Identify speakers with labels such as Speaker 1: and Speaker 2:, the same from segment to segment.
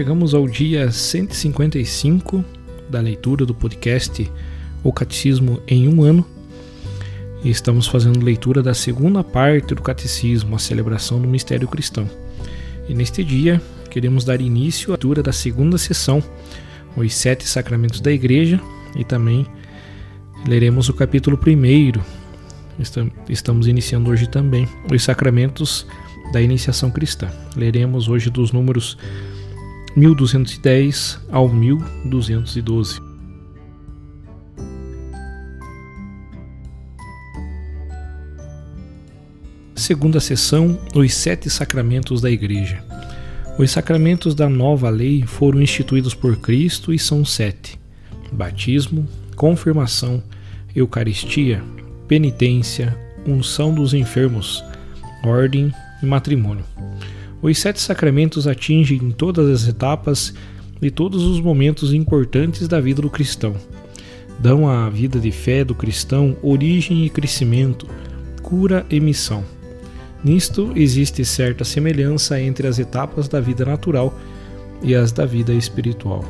Speaker 1: Chegamos ao dia 155 da leitura do podcast O Catecismo em um ano e estamos fazendo leitura da segunda parte do Catecismo, a celebração do mistério cristão. E neste dia queremos dar início à leitura da segunda sessão, os sete sacramentos da Igreja, e também leremos o capítulo primeiro. Estamos iniciando hoje também os sacramentos da iniciação cristã. Leremos hoje dos números 1210 ao 1212. Segunda sessão: Os Sete Sacramentos da Igreja. Os sacramentos da nova lei foram instituídos por Cristo e são sete: batismo, confirmação, Eucaristia, penitência, unção dos enfermos, ordem e matrimônio. Os sete sacramentos atingem todas as etapas e todos os momentos importantes da vida do cristão. Dão à vida de fé do cristão origem e crescimento, cura e missão. Nisto existe certa semelhança entre as etapas da vida natural e as da vida espiritual.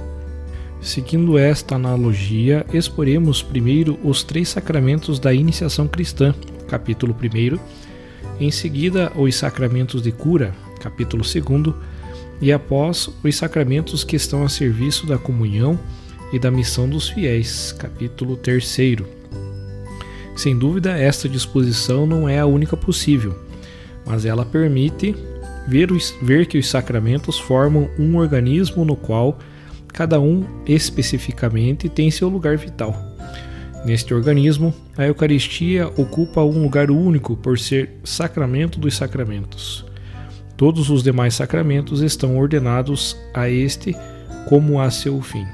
Speaker 1: Seguindo esta analogia, exporemos primeiro os três sacramentos da iniciação cristã, capítulo 1, em seguida os sacramentos de cura, capítulo 2, e após os sacramentos que estão a serviço da comunhão e da missão dos fiéis, capítulo 3. Sem dúvida, esta disposição não é a única possível mas ela permite ver, os, ver que os sacramentos formam um organismo no qual cada um especificamente tem seu lugar vital. Neste organismo, a Eucaristia ocupa um lugar único por ser sacramento dos sacramentos. Todos os demais sacramentos estão ordenados a este como a seu fim.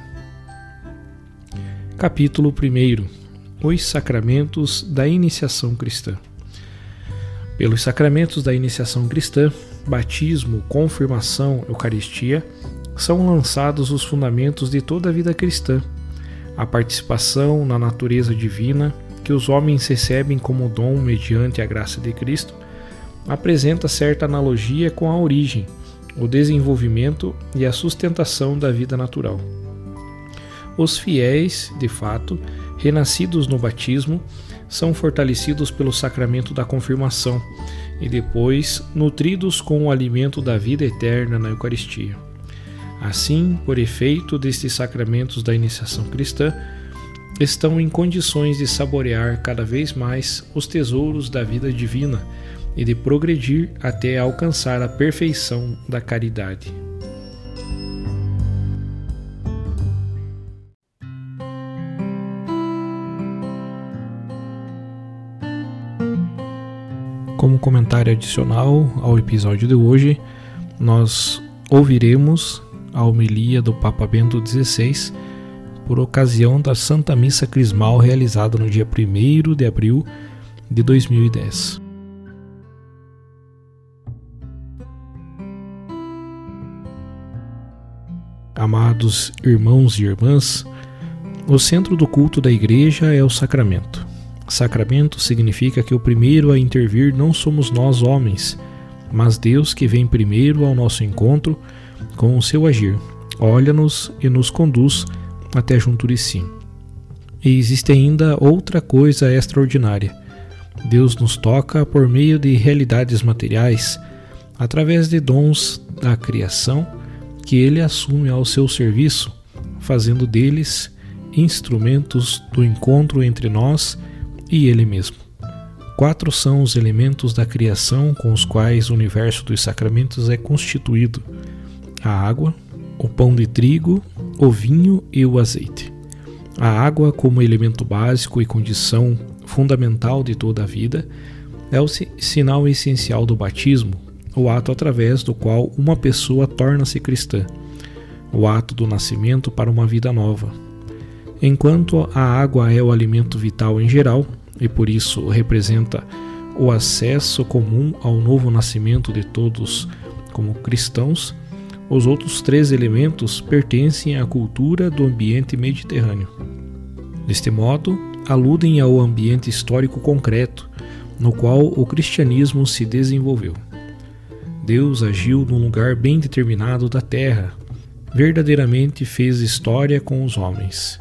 Speaker 1: Capítulo 1 Os sacramentos da iniciação cristã. Pelos sacramentos da iniciação cristã, batismo, confirmação, Eucaristia, são lançados os fundamentos de toda a vida cristã. A participação na natureza divina, que os homens recebem como dom mediante a graça de Cristo, apresenta certa analogia com a origem, o desenvolvimento e a sustentação da vida natural. Os fiéis, de fato, renascidos no batismo, são fortalecidos pelo sacramento da confirmação e depois nutridos com o alimento da vida eterna na Eucaristia. Assim, por efeito destes sacramentos da iniciação cristã, estão em condições de saborear cada vez mais os tesouros da vida divina e de progredir até alcançar a perfeição da caridade. Como comentário adicional ao episódio de hoje, nós ouviremos a homilia do Papa Bento XVI por ocasião da Santa Missa Crismal realizada no dia 1 de abril de 2010. Amados irmãos e irmãs, o centro do culto da Igreja é o sacramento. Sacramento significa que o primeiro a intervir não somos nós homens, mas Deus que vem primeiro ao nosso encontro com o seu agir, olha-nos e nos conduz até junto de si. E existe ainda outra coisa extraordinária. Deus nos toca por meio de realidades materiais, através de dons da criação que ele assume ao seu serviço, fazendo deles instrumentos do encontro entre nós e Ele mesmo. Quatro são os elementos da criação com os quais o universo dos sacramentos é constituído: a água, o pão de trigo, o vinho e o azeite. A água, como elemento básico e condição fundamental de toda a vida, é o sinal essencial do batismo, o ato através do qual uma pessoa torna-se cristã, o ato do nascimento para uma vida nova. Enquanto a água é o alimento vital em geral, e por isso representa o acesso comum ao novo nascimento de todos como cristãos, os outros três elementos pertencem à cultura do ambiente mediterrâneo. Deste modo, aludem ao ambiente histórico concreto no qual o cristianismo se desenvolveu. Deus agiu num lugar bem determinado da terra, verdadeiramente fez história com os homens.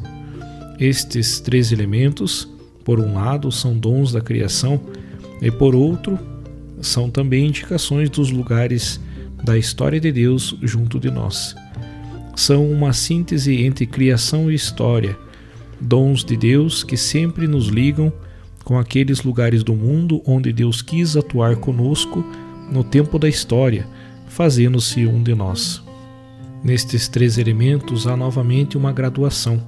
Speaker 1: Estes três elementos, por um lado, são dons da criação e por outro, são também indicações dos lugares da história de Deus junto de nós. São uma síntese entre criação e história, dons de Deus que sempre nos ligam com aqueles lugares do mundo onde Deus quis atuar conosco no tempo da história, fazendo-se um de nós. Nestes três elementos há novamente uma graduação.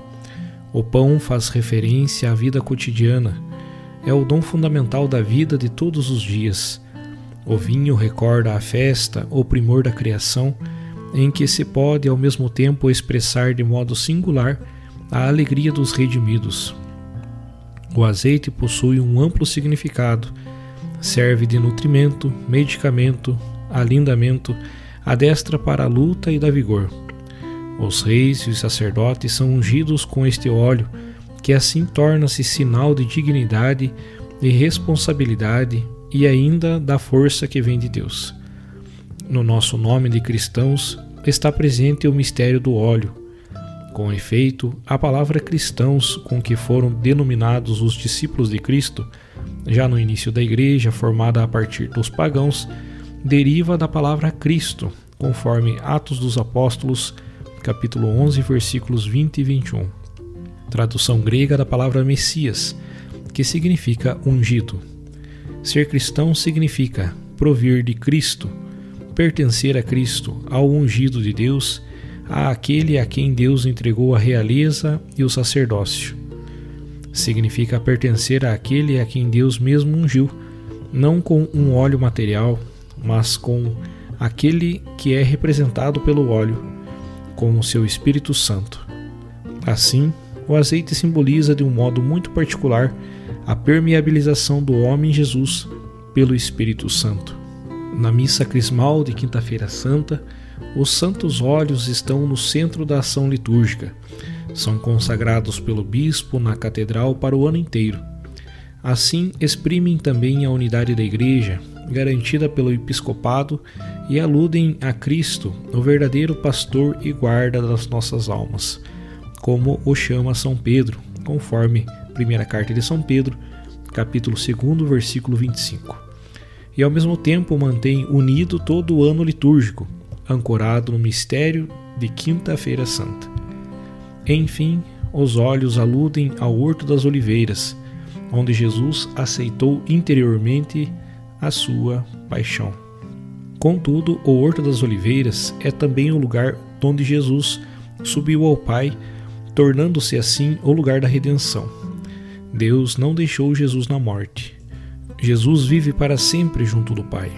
Speaker 1: O pão faz referência à vida cotidiana, é o dom fundamental da vida de todos os dias o vinho recorda a festa, o primor da criação, em que se pode ao mesmo tempo expressar de modo singular a alegria dos redimidos. O azeite possui um amplo significado. Serve de nutrimento, medicamento, alindamento, adestra para a luta e da vigor. Os reis e os sacerdotes são ungidos com este óleo, que assim torna-se sinal de dignidade e responsabilidade e ainda da força que vem de Deus. No nosso nome de cristãos está presente o mistério do óleo. Com efeito, a palavra cristãos, com que foram denominados os discípulos de Cristo, já no início da igreja, formada a partir dos pagãos, deriva da palavra Cristo, conforme Atos dos Apóstolos, capítulo 11, versículos 20 e 21. Tradução grega da palavra Messias, que significa ungido. Ser cristão significa provir de Cristo, pertencer a Cristo, ao ungido de Deus, a aquele a quem Deus entregou a realeza e o sacerdócio. Significa pertencer àquele a quem Deus mesmo ungiu, não com um óleo material, mas com aquele que é representado pelo óleo, com o seu Espírito Santo. Assim, o azeite simboliza de um modo muito particular a permeabilização do homem Jesus pelo Espírito Santo. Na missa crismal de Quinta-feira Santa, os santos óleos estão no centro da ação litúrgica. São consagrados pelo bispo na catedral para o ano inteiro. Assim, exprimem também a unidade da Igreja, garantida pelo episcopado, e aludem a Cristo, o verdadeiro pastor e guarda das nossas almas, como o chama São Pedro, conforme primeira carta de São Pedro, capítulo 2, versículo 25. E ao mesmo tempo mantém unido todo o ano litúrgico, ancorado no mistério de Quinta-feira Santa. Enfim, os olhos aludem ao Horto das Oliveiras, onde Jesus aceitou interiormente a sua paixão. Contudo, o Horto das Oliveiras é também o lugar onde Jesus subiu ao Pai, tornando-se assim o lugar da redenção. Deus não deixou Jesus na morte. Jesus vive para sempre junto do Pai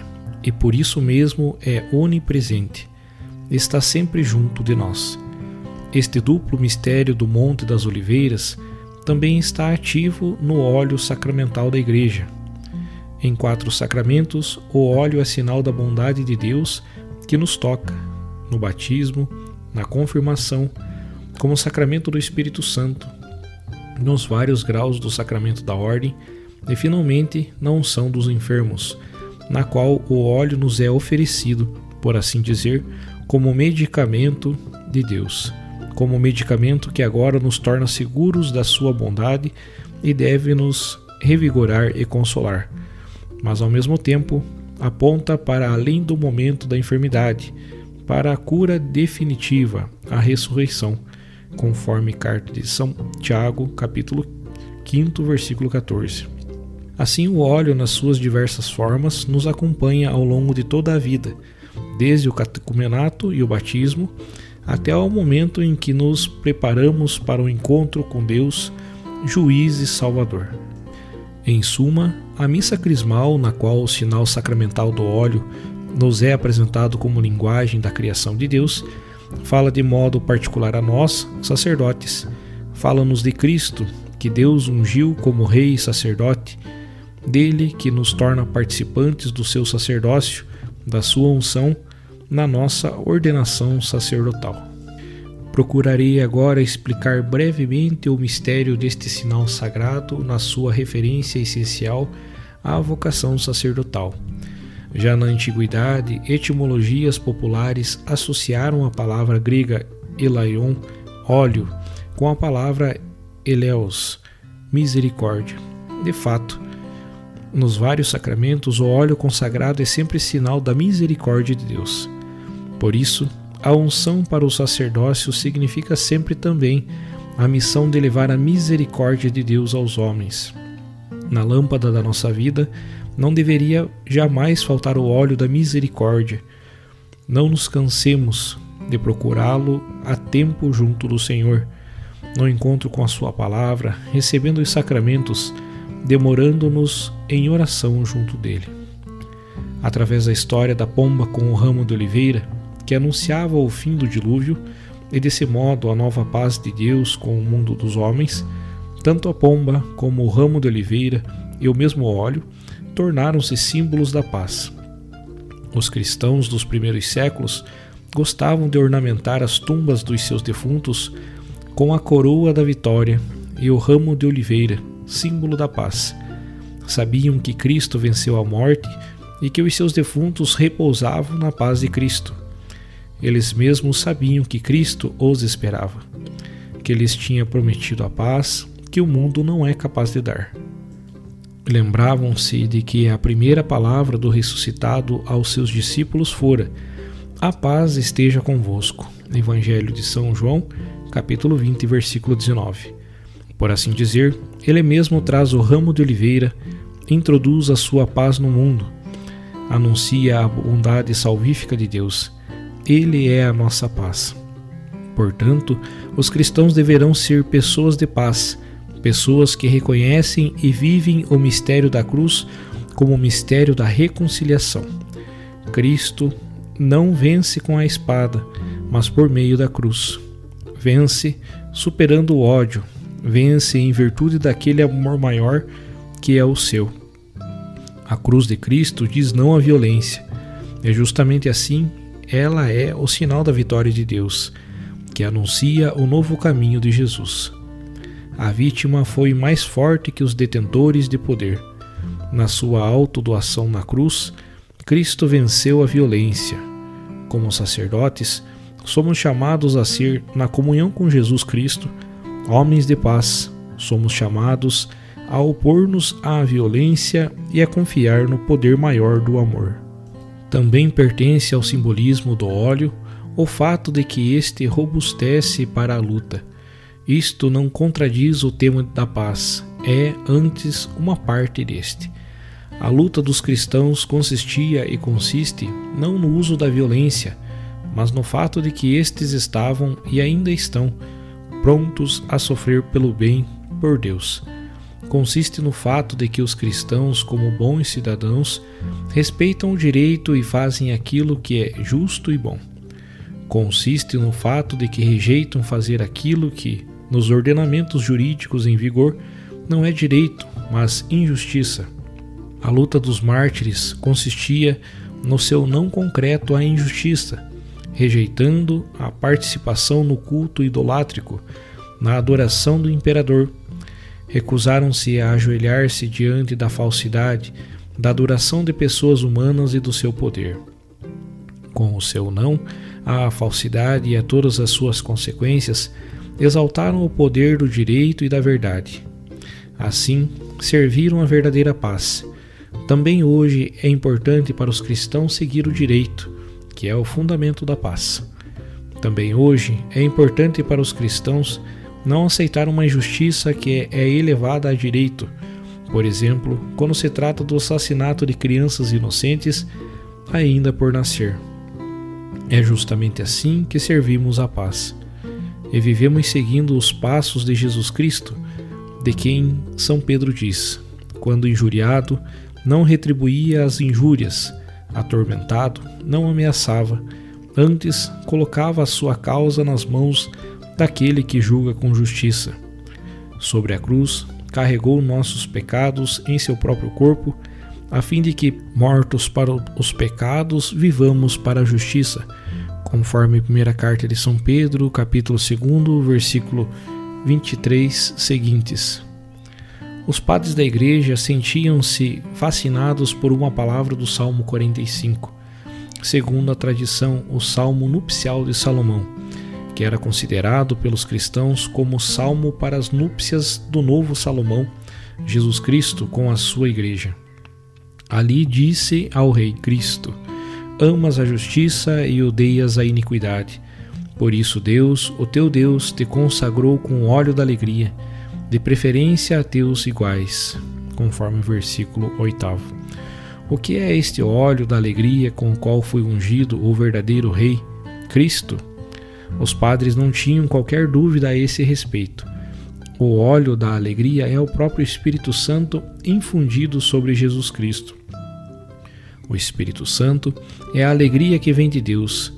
Speaker 1: e por isso mesmo é onipresente. Está sempre junto de nós. Este duplo mistério do Monte das Oliveiras também está ativo no óleo sacramental da Igreja. Em quatro sacramentos, o óleo é sinal da bondade de Deus que nos toca, no batismo, na confirmação, como sacramento do Espírito Santo, nos vários graus do sacramento da ordem e finalmente na unção dos enfermos, na qual o óleo nos é oferecido, por assim dizer, como medicamento de Deus, como medicamento que agora nos torna seguros da sua bondade e deve nos revigorar e consolar, mas ao mesmo tempo aponta para além do momento da enfermidade, para a cura definitiva, a ressurreição conforme carta de São Tiago, capítulo 5, versículo 14. Assim, o óleo, nas suas diversas formas, nos acompanha ao longo de toda a vida, desde o catecumenato e o batismo, até ao momento em que nos preparamos para o encontro com Deus, juiz e salvador. Em suma, a missa crismal, na qual o sinal sacramental do óleo nos é apresentado como linguagem da criação de Deus, fala de modo particular a nós, sacerdotes. Fala-nos de Cristo, que Deus ungiu como Rei e sacerdote, dele que nos torna participantes do seu sacerdócio, da sua unção, na nossa ordenação sacerdotal. Procurarei agora explicar brevemente o mistério deste sinal sagrado na sua referência essencial à vocação sacerdotal. Já na antiguidade, etimologias populares associaram a palavra grega elaion, óleo, com a palavra eleos, misericórdia. De fato, nos vários sacramentos, o óleo consagrado é sempre sinal da misericórdia de Deus. Por isso, a unção para o sacerdócio significa sempre também a missão de levar a misericórdia de Deus aos homens. Na lâmpada da nossa vida não deveria jamais faltar o óleo da misericórdia. Não nos cansemos de procurá-lo a tempo junto do Senhor, no encontro com a Sua palavra, recebendo os sacramentos, demorando-nos em oração junto dele. Através da história da pomba com o ramo de oliveira, que anunciava o fim do dilúvio e desse modo a nova paz de Deus com o mundo dos homens, tanto a pomba como o ramo de oliveira e o mesmo óleo tornaram-se símbolos da paz. Os cristãos dos primeiros séculos gostavam de ornamentar as tumbas dos seus defuntos com a coroa da vitória e o ramo de oliveira, símbolo da paz. Sabiam que Cristo venceu a morte e que os seus defuntos repousavam na paz de Cristo. Eles mesmos sabiam que Cristo os esperava, que lhes tinha prometido a paz que o mundo não é capaz de dar. Lembravam-se de que a primeira palavra do ressuscitado aos seus discípulos fora: A paz esteja convosco. Evangelho de São João, capítulo 20, versículo 19. Por assim dizer, ele mesmo traz o ramo de oliveira, introduz a sua paz no mundo, anuncia a bondade salvífica de Deus ele é a nossa paz. Portanto, os cristãos deverão ser pessoas de paz, pessoas que reconhecem e vivem o mistério da cruz como o mistério da reconciliação. Cristo não vence com a espada, mas por meio da cruz. Vence superando o ódio, vence em virtude daquele amor maior que é o seu. A cruz de Cristo diz não à violência. É justamente assim ela é o sinal da vitória de Deus, que anuncia o novo caminho de Jesus. A vítima foi mais forte que os detentores de poder. Na sua autodoação na cruz, Cristo venceu a violência. Como sacerdotes, somos chamados a ser, na comunhão com Jesus Cristo, homens de paz. Somos chamados a opor-nos à violência e a confiar no poder maior do amor. Também pertence ao simbolismo do óleo o fato de que este robustece para a luta. Isto não contradiz o tema da paz, é antes uma parte deste. A luta dos cristãos consistia e consiste não no uso da violência, mas no fato de que estes estavam e ainda estão prontos a sofrer pelo bem por Deus consiste no fato de que os cristãos, como bons cidadãos, respeitam o direito e fazem aquilo que é justo e bom. Consiste no fato de que rejeitam fazer aquilo que, nos ordenamentos jurídicos em vigor, não é direito, mas injustiça. A luta dos mártires consistia no seu não concreto à injustiça, rejeitando a participação no culto idolátrico, na adoração do imperador recusaram-se a ajoelhar-se diante da falsidade, da adoração de pessoas humanas e do seu poder. Com o seu não à falsidade e a todas as suas consequências, exaltaram o poder do direito e da verdade. Assim, serviram a verdadeira paz. Também hoje é importante para os cristãos seguir o direito, que é o fundamento da paz. Também hoje é importante para os cristãos não aceitar uma injustiça que é elevada a direito. Por exemplo, quando se trata do assassinato de crianças inocentes ainda por nascer. É justamente assim que servimos a paz. E vivemos seguindo os passos de Jesus Cristo, de quem São Pedro diz: quando injuriado, não retribuía as injúrias, atormentado, não ameaçava, antes colocava a sua causa nas mãos daquele que julga com justiça. Sobre a cruz, carregou nossos pecados em seu próprio corpo, a fim de que, mortos para os pecados, vivamos para a justiça, conforme a primeira carta de São Pedro, capítulo 2, versículo 23 seguintes. Os padres da igreja sentiam-se fascinados por uma palavra do Salmo 45, segundo a tradição, o Salmo nupcial de Salomão, que era considerado pelos cristãos como salmo para as núpcias do novo Salomão, Jesus Cristo, com a sua igreja. Ali disse ao Rei Cristo: Amas a justiça e odeias a iniquidade. Por isso, Deus, o teu Deus, te consagrou com óleo da alegria de preferência a teus iguais, conforme o versículo 8. O que é este óleo da alegria com o qual foi ungido o verdadeiro Rei, Cristo? Os padres não tinham qualquer dúvida a esse respeito. O óleo da alegria é o próprio Espírito Santo infundido sobre Jesus Cristo. O Espírito Santo é a alegria que vem de Deus.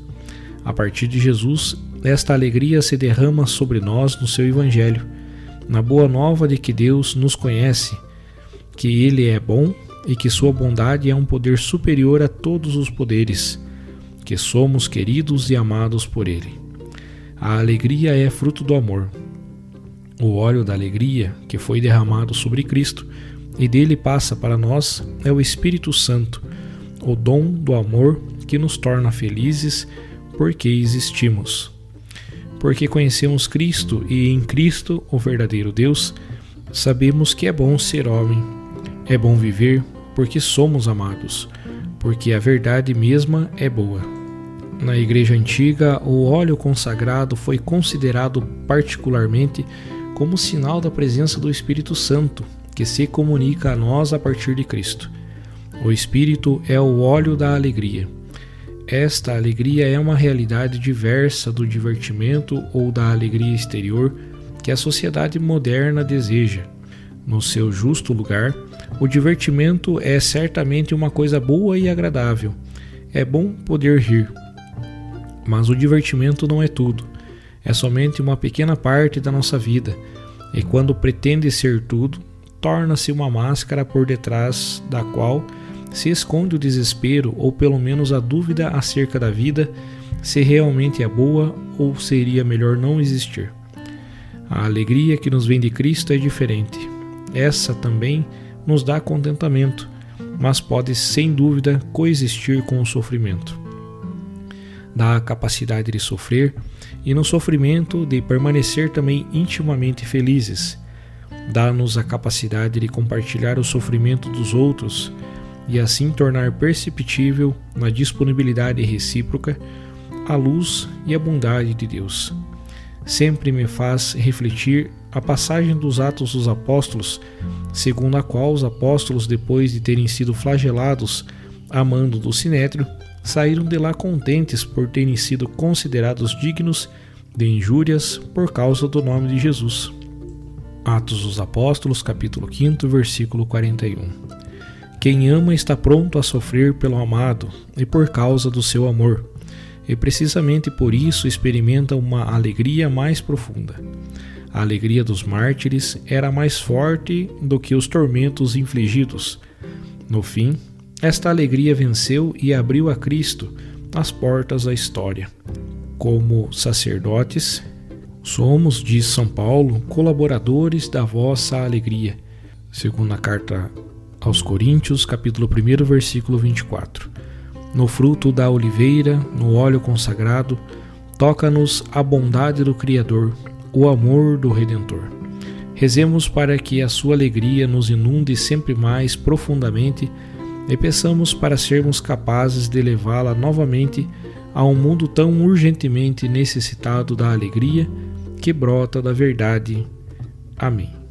Speaker 1: A partir de Jesus, esta alegria se derrama sobre nós no seu Evangelho na boa nova de que Deus nos conhece, que Ele é bom e que Sua bondade é um poder superior a todos os poderes, que somos queridos e amados por Ele. A alegria é fruto do amor. O óleo da alegria que foi derramado sobre Cristo e dele passa para nós é o Espírito Santo, o dom do amor que nos torna felizes porque existimos porque conhecemos Cristo e em Cristo, o verdadeiro Deus, sabemos que é bom ser homem, é bom viver, porque somos amados, porque a verdade mesma é boa. Na Igreja Antiga, o óleo consagrado foi considerado particularmente como sinal da presença do Espírito Santo, que se comunica a nós a partir de Cristo. O Espírito é o óleo da alegria. Esta alegria é uma realidade diversa do divertimento ou da alegria exterior que a sociedade moderna deseja. No seu justo lugar, o divertimento é certamente uma coisa boa e agradável. É bom poder rir. Mas o divertimento não é tudo. É somente uma pequena parte da nossa vida. E quando pretende ser tudo, torna-se uma máscara por detrás da qual se esconde o desespero ou pelo menos a dúvida acerca da vida, se realmente é boa ou seria melhor não existir. A alegria que nos vem de Cristo é diferente. Essa também nos dá contentamento, mas pode sem dúvida coexistir com o sofrimento. Dá a capacidade de sofrer e no sofrimento de permanecer também intimamente felizes. Dá-nos a capacidade de compartilhar o sofrimento dos outros e assim tornar perceptível na disponibilidade recíproca a luz e a bondade de Deus. Sempre me faz refletir a passagem dos Atos dos Apóstolos, segundo a qual os apóstolos, depois de terem sido flagelados a mando do Sinétrio, saíram de lá contentes por terem sido considerados dignos de injúrias por causa do nome de Jesus. Atos dos Apóstolos, capítulo 5, versículo 41. Quem ama está pronto a sofrer pelo amado e por causa do seu amor, e precisamente por isso experimenta uma alegria mais profunda. A alegria dos mártires era mais forte do que os tormentos infligidos. No fim, esta alegria venceu e abriu a Cristo as portas da história. Como sacerdotes, somos, diz São Paulo, colaboradores da vossa alegria. Segundo a carta aos Coríntios, capítulo 1, versículo 24. No fruto da oliveira, no óleo consagrado, toca-nos a bondade do Criador, o amor do Redentor. Rezemos para que a sua alegria nos inunde sempre mais profundamente e peçamos para sermos capazes de levá-la novamente a um mundo tão urgentemente necessitado da alegria que brota da verdade. Amém.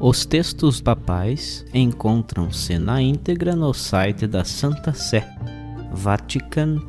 Speaker 2: Os textos papais encontram-se na íntegra no site da Santa Sé, vatican.va.